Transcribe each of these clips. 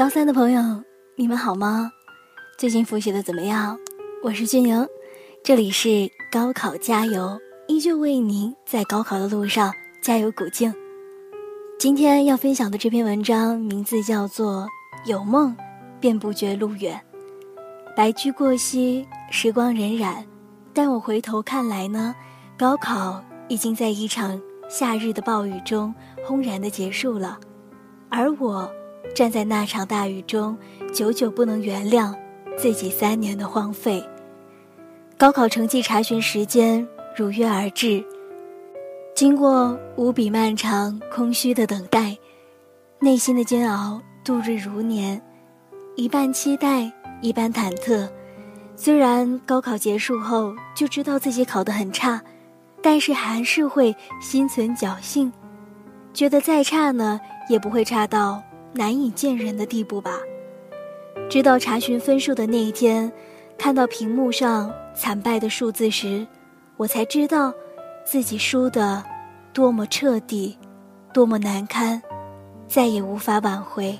高三的朋友，你们好吗？最近复习的怎么样？我是俊莹，这里是高考加油，依旧为您在高考的路上加油鼓劲。今天要分享的这篇文章名字叫做《有梦，便不觉路远》。白驹过隙，时光荏苒，但我回头看来呢，高考已经在一场夏日的暴雨中轰然的结束了，而我站在那场大雨中，久久不能原谅。自己三年的荒废。高考成绩查询时间如约而至，经过无比漫长、空虚的等待，内心的煎熬度日如年，一半期待，一半忐忑。虽然高考结束后就知道自己考得很差，但是还是会心存侥幸，觉得再差呢，也不会差到难以见人的地步吧。直到查询分数的那一天，看到屏幕上惨败的数字时，我才知道自己输的多么彻底，多么难堪，再也无法挽回。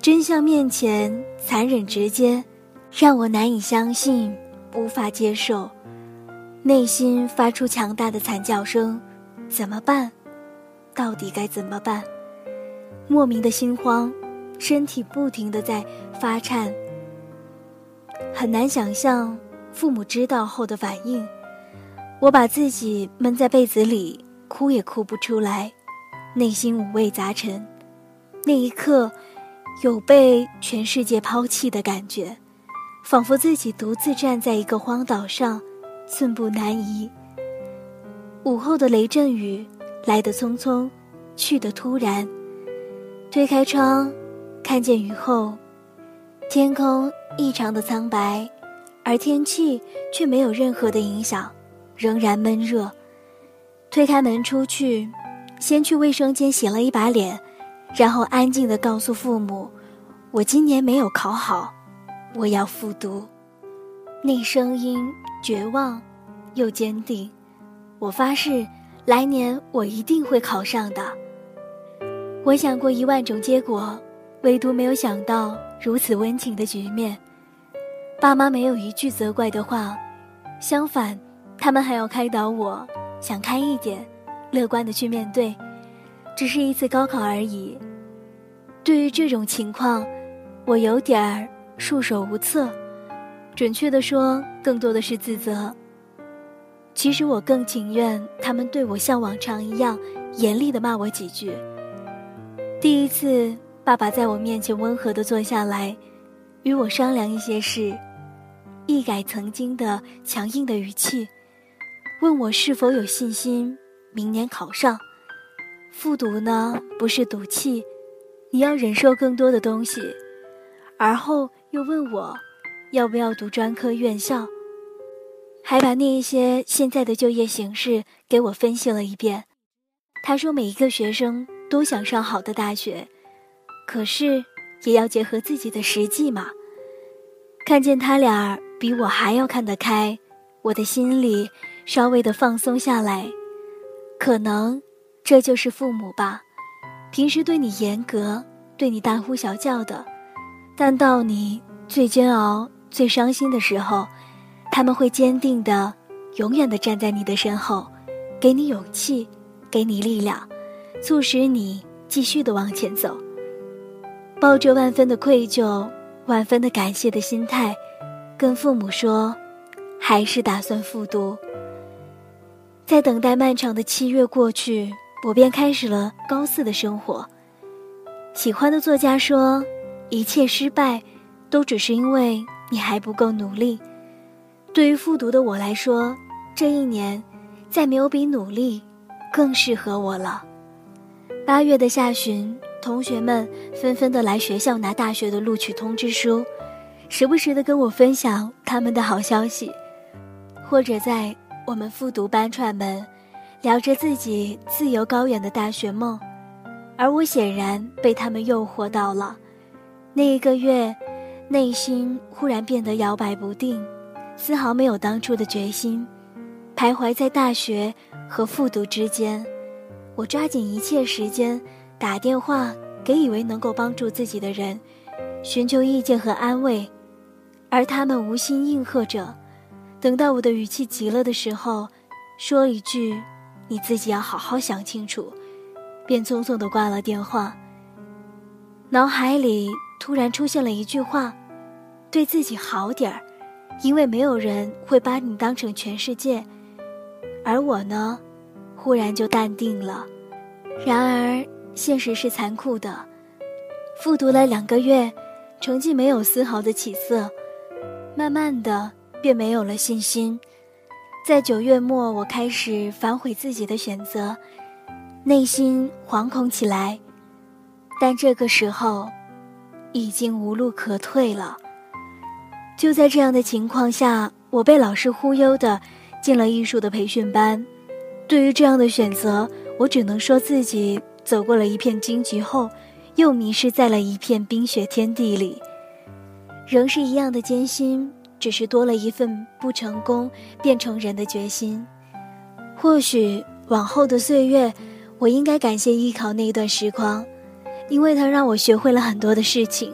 真相面前残忍直接，让我难以相信，无法接受，内心发出强大的惨叫声。怎么办？到底该怎么办？莫名的心慌。身体不停的在发颤，很难想象父母知道后的反应。我把自己闷在被子里，哭也哭不出来，内心五味杂陈。那一刻，有被全世界抛弃的感觉，仿佛自己独自站在一个荒岛上，寸步难移。午后的雷阵雨来得匆匆，去得突然。推开窗。看见雨后，天空异常的苍白，而天气却没有任何的影响，仍然闷热。推开门出去，先去卫生间洗了一把脸，然后安静的告诉父母：“我今年没有考好，我要复读。”那声音绝望又坚定。我发誓，来年我一定会考上的。我想过一万种结果。唯独没有想到如此温情的局面，爸妈没有一句责怪的话，相反，他们还要开导我，想开一点，乐观的去面对，只是一次高考而已。对于这种情况，我有点儿束手无策，准确的说，更多的是自责。其实我更情愿他们对我像往常一样严厉的骂我几句。第一次。爸爸在我面前温和地坐下来，与我商量一些事，一改曾经的强硬的语气，问我是否有信心明年考上。复读呢，不是赌气，你要忍受更多的东西。而后又问我，要不要读专科院校，还把那一些现在的就业形势给我分析了一遍。他说，每一个学生都想上好的大学。可是，也要结合自己的实际嘛。看见他俩比我还要看得开，我的心里稍微的放松下来。可能，这就是父母吧。平时对你严格，对你大呼小叫的，但到你最煎熬、最伤心的时候，他们会坚定的、永远的站在你的身后，给你勇气，给你力量，促使你继续的往前走。抱着万分的愧疚、万分的感谢的心态，跟父母说，还是打算复读。在等待漫长的七月过去，我便开始了高四的生活。喜欢的作家说，一切失败，都只是因为你还不够努力。对于复读的我来说，这一年，再没有比努力更适合我了。八月的下旬。同学们纷纷的来学校拿大学的录取通知书，时不时的跟我分享他们的好消息，或者在我们复读班串门，聊着自己自由高远的大学梦，而我显然被他们诱惑到了。那一个月，内心忽然变得摇摆不定，丝毫没有当初的决心，徘徊在大学和复读之间。我抓紧一切时间。打电话给以为能够帮助自己的人，寻求意见和安慰，而他们无心应和着。等到我的语气急了的时候，说一句：“你自己要好好想清楚。”便匆匆地挂了电话。脑海里突然出现了一句话：“对自己好点儿，因为没有人会把你当成全世界。”而我呢，忽然就淡定了。然而，现实是残酷的。复读了两个月，成绩没有丝毫的起色，慢慢的便没有了信心。在九月末，我开始反悔自己的选择，内心惶恐起来。但这个时候，已经无路可退了。就在这样的情况下，我被老师忽悠的进了艺术的培训班。对于这样的选择，我只能说自己走过了一片荆棘后，又迷失在了一片冰雪天地里，仍是一样的艰辛，只是多了一份不成功变成人的决心。或许往后的岁月，我应该感谢艺考那一段时光，因为它让我学会了很多的事情，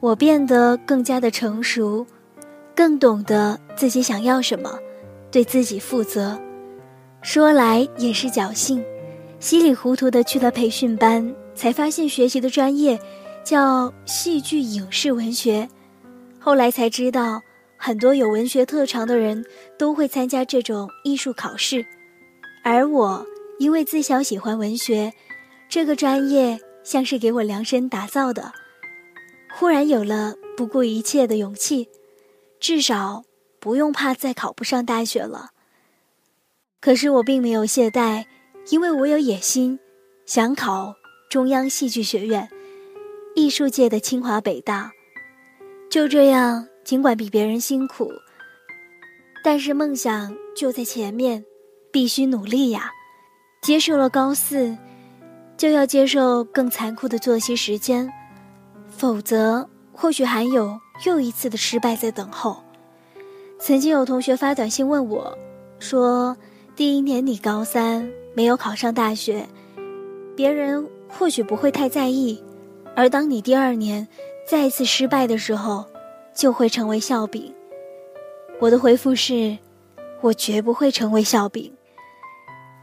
我变得更加的成熟，更懂得自己想要什么，对自己负责。说来也是侥幸，稀里糊涂的去了培训班，才发现学习的专业叫戏剧影视文学。后来才知道，很多有文学特长的人都会参加这种艺术考试，而我因为自小喜欢文学，这个专业像是给我量身打造的，忽然有了不顾一切的勇气，至少不用怕再考不上大学了。可是我并没有懈怠，因为我有野心，想考中央戏剧学院，艺术界的清华北大。就这样，尽管比别人辛苦，但是梦想就在前面，必须努力呀！接受了高四，就要接受更残酷的作息时间，否则或许还有又一次的失败在等候。曾经有同学发短信问我，说。第一年你高三没有考上大学，别人或许不会太在意，而当你第二年再次失败的时候，就会成为笑柄。我的回复是，我绝不会成为笑柄。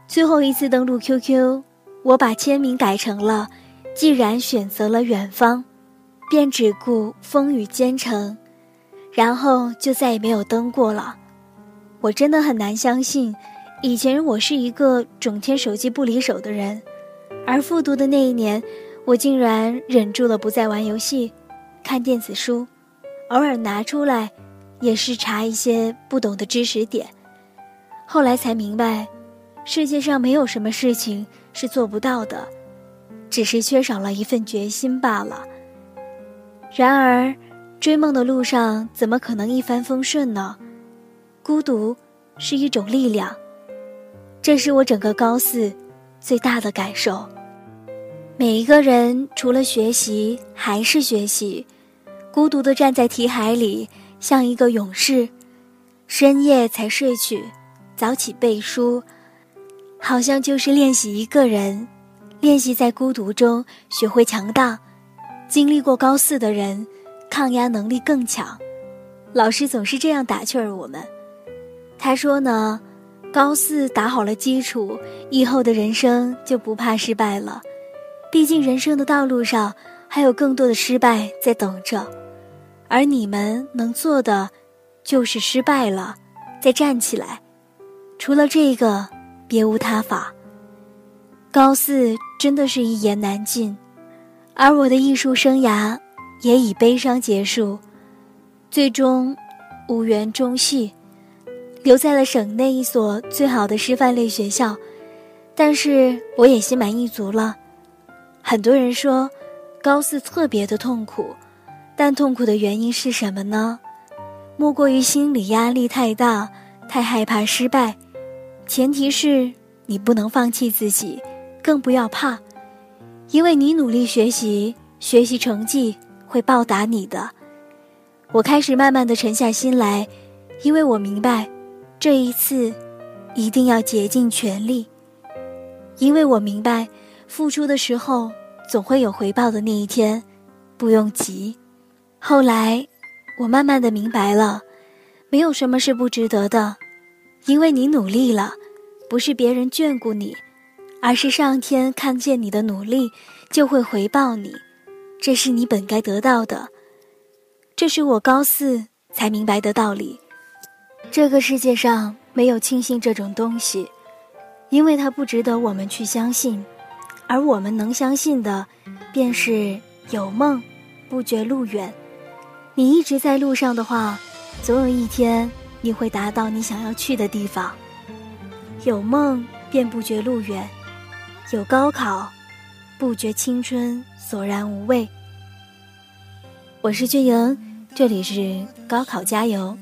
最后一次登录 QQ，我把签名改成了“既然选择了远方，便只顾风雨兼程”，然后就再也没有登过了。我真的很难相信。以前我是一个整天手机不离手的人，而复读的那一年，我竟然忍住了不再玩游戏、看电子书，偶尔拿出来，也是查一些不懂的知识点。后来才明白，世界上没有什么事情是做不到的，只是缺少了一份决心罢了。然而，追梦的路上怎么可能一帆风顺呢？孤独是一种力量。这是我整个高四最大的感受。每一个人除了学习还是学习，孤独的站在题海里，像一个勇士。深夜才睡去，早起背书，好像就是练习一个人，练习在孤独中学会强大。经历过高四的人，抗压能力更强。老师总是这样打趣儿我们，他说呢。高四打好了基础，以后的人生就不怕失败了。毕竟人生的道路上还有更多的失败在等着，而你们能做的，就是失败了，再站起来。除了这个，别无他法。高四真的是一言难尽，而我的艺术生涯也以悲伤结束，最终无缘中戏。留在了省内一所最好的师范类学校，但是我也心满意足了。很多人说，高四特别的痛苦，但痛苦的原因是什么呢？莫过于心理压力太大，太害怕失败。前提是你不能放弃自己，更不要怕，因为你努力学习，学习成绩会报答你的。我开始慢慢的沉下心来，因为我明白。这一次，一定要竭尽全力，因为我明白，付出的时候总会有回报的那一天，不用急。后来，我慢慢的明白了，没有什么是不值得的，因为你努力了，不是别人眷顾你，而是上天看见你的努力，就会回报你，这是你本该得到的。这是我高四才明白的道理。这个世界上没有轻信这种东西，因为它不值得我们去相信，而我们能相信的，便是有梦，不觉路远。你一直在路上的话，总有一天你会达到你想要去的地方。有梦便不觉路远，有高考，不觉青春索然无味。我是俊莹，这里是高考加油，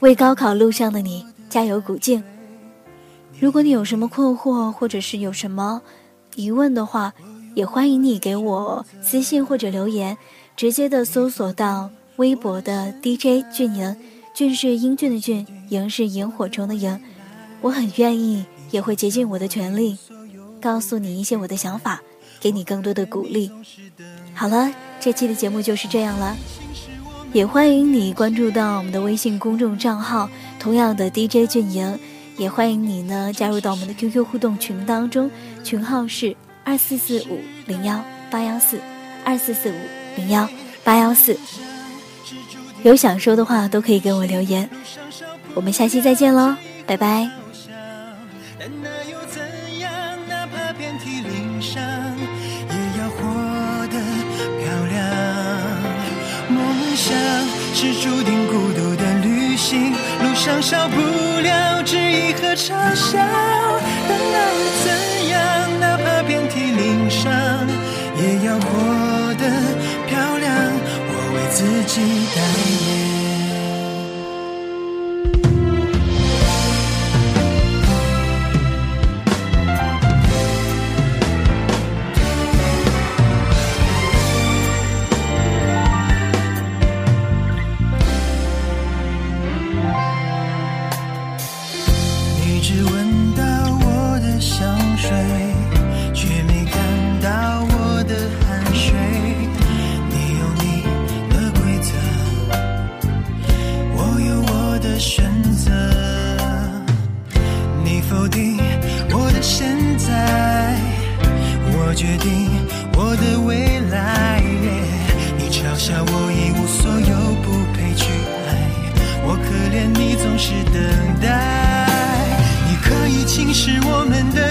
为高考路上的你加油鼓劲。如果你有什么困惑，或者是有什么疑问的话，也欢迎你给我私信或者留言。直接的搜索到微博的 DJ 俊莹，俊是英俊的俊，莹是萤火虫的萤。我很愿意，也会竭尽我的全力，告诉你一些我的想法，给你更多的鼓励。好了，这期的节目就是这样了，也欢迎你关注到我们的微信公众账号，同样的 DJ 俊莹，也欢迎你呢加入到我们的 QQ 互动群当中，群号是二四四五零幺八幺四二四四五。零幺八幺四，有想说的话都可以给我留言。我们下期再见喽，拜拜。少不了质疑和嘲笑。但那又怎样？哪怕遍体鳞伤，也要活得漂亮。我为。自己想不。